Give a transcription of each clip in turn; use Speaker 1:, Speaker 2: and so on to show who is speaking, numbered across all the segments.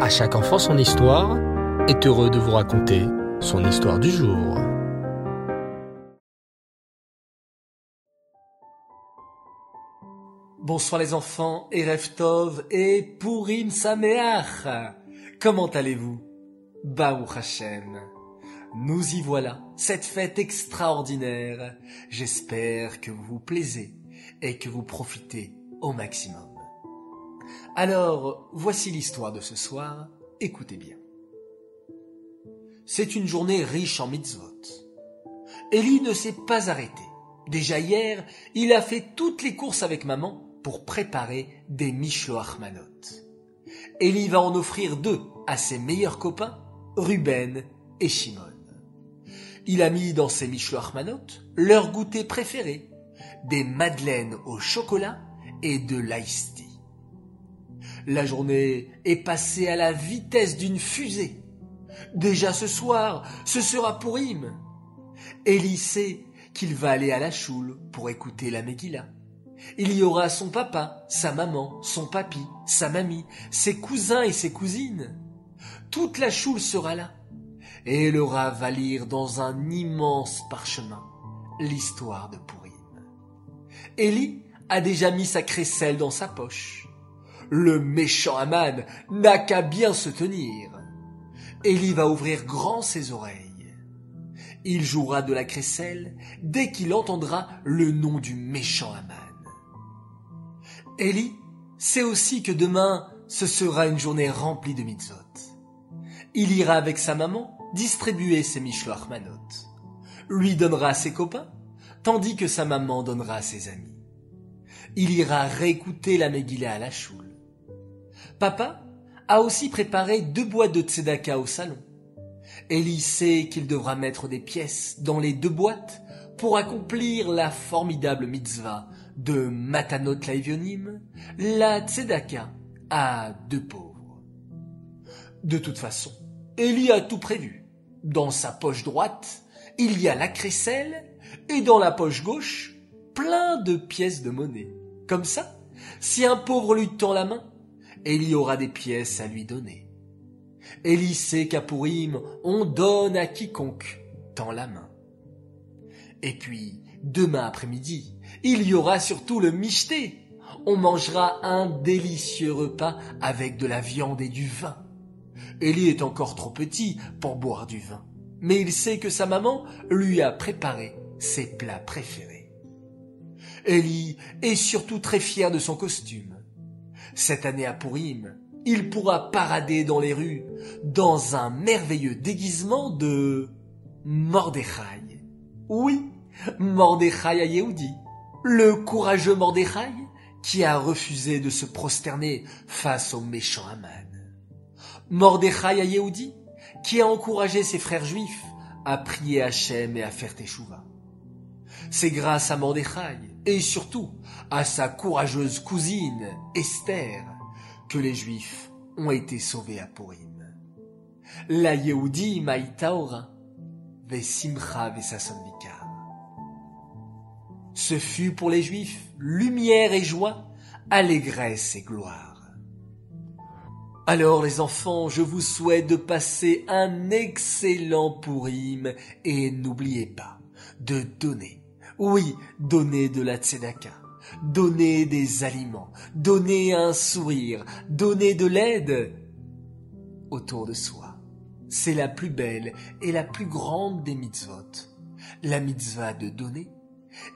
Speaker 1: À chaque enfant son histoire est heureux de vous raconter son histoire du jour.
Speaker 2: Bonsoir les enfants, Erev Tov et Purim Sameach. Comment allez-vous? Baruch Hashem. Nous y voilà, cette fête extraordinaire. J'espère que vous vous plaisez et que vous profitez au maximum. Alors, voici l'histoire de ce soir, écoutez bien. C'est une journée riche en mitzvot. Eli ne s'est pas arrêté. Déjà hier, il a fait toutes les courses avec maman pour préparer des Mishloach Manot. Eli va en offrir deux à ses meilleurs copains, Ruben et Shimon. Il a mis dans ses Mishloach Manot leur goûter préféré, des madeleines au chocolat et de l'ice la journée est passée à la vitesse d'une fusée. Déjà ce soir, ce sera pour him. Élie sait qu'il va aller à la choule pour écouter la Megillah. Il y aura son papa, sa maman, son papy, sa mamie, ses cousins et ses cousines. Toute la choule sera là. Et le va lire dans un immense parchemin l'histoire de Pourim. Élie a déjà mis sa crécelle dans sa poche. Le méchant Aman n'a qu'à bien se tenir. Élie va ouvrir grand ses oreilles. Il jouera de la crécelle dès qu'il entendra le nom du méchant Aman. Élie sait aussi que demain, ce sera une journée remplie de mitzvot. Il ira avec sa maman distribuer ses mishloach. Lui donnera à ses copains, tandis que sa maman donnera à ses amis. Il ira réécouter la Megillah à la choule. Papa a aussi préparé deux boîtes de tzedaka au salon. Ellie sait qu'il devra mettre des pièces dans les deux boîtes pour accomplir la formidable mitzvah de Matanot Laivionim, la tzedaka à deux pauvres. De toute façon, Ellie a tout prévu. Dans sa poche droite, il y a la crécelle et dans la poche gauche, plein de pièces de monnaie. Comme ça, si un pauvre lui tend la main, Élie aura des pièces à lui donner. Élie sait qu'à Pourim, on donne à quiconque tend la main. Et puis, demain après-midi, il y aura surtout le michté. On mangera un délicieux repas avec de la viande et du vin. Élie est encore trop petit pour boire du vin, mais il sait que sa maman lui a préparé ses plats préférés. Élie est surtout très fier de son costume. Cette année à Pourim, il pourra parader dans les rues dans un merveilleux déguisement de Mordechai. Oui, Mordechai à Yehudi, le courageux Mordechai qui a refusé de se prosterner face au méchant Aman. Mordechai à Yehudi qui a encouragé ses frères juifs à prier Hachem et à faire Teshuvah. C'est grâce à Mordechai et surtout à sa courageuse cousine Esther que les Juifs ont été sauvés à Purim. La Yehudi Maïtaora Vesimcha Vesasonvikar. Ce fut pour les Juifs lumière et joie, allégresse et gloire. Alors les enfants, je vous souhaite de passer un excellent Purim et n'oubliez pas de donner oui, donner de la tzedaka, donner des aliments, donner un sourire, donner de l'aide autour de soi. C'est la plus belle et la plus grande des mitzvot, la mitzvah de donner,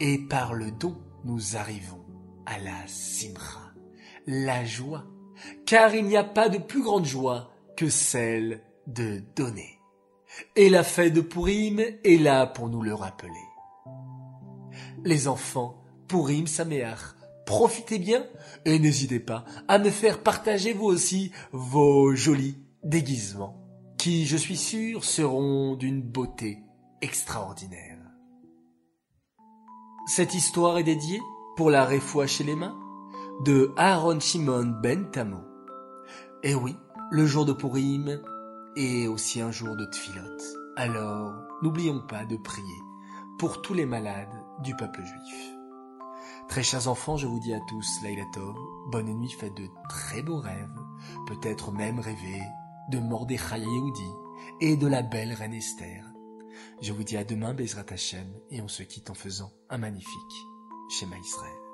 Speaker 2: et par le don nous arrivons à la simra, la joie, car il n'y a pas de plus grande joie que celle de donner. Et la fête de Purim est là pour nous le rappeler les enfants, Pourim Sameach. Profitez bien et n'hésitez pas à me faire partager vous aussi vos jolis déguisements, qui, je suis sûr, seront d'une beauté extraordinaire. Cette histoire est dédiée pour la réfoua chez les mains de Aaron Shimon Ben Tamo. Et oui, le jour de Pourim est aussi un jour de Tfilot. Alors, n'oublions pas de prier pour tous les malades du peuple juif. Très chers enfants, je vous dis à tous Laila bonne nuit, faites de très beaux rêves. peut-être même rêver de Mordechai Yehudi et de la belle reine Esther. Je vous dis à demain, Bezrat Hashem, et on se quitte en faisant un magnifique schéma Israël.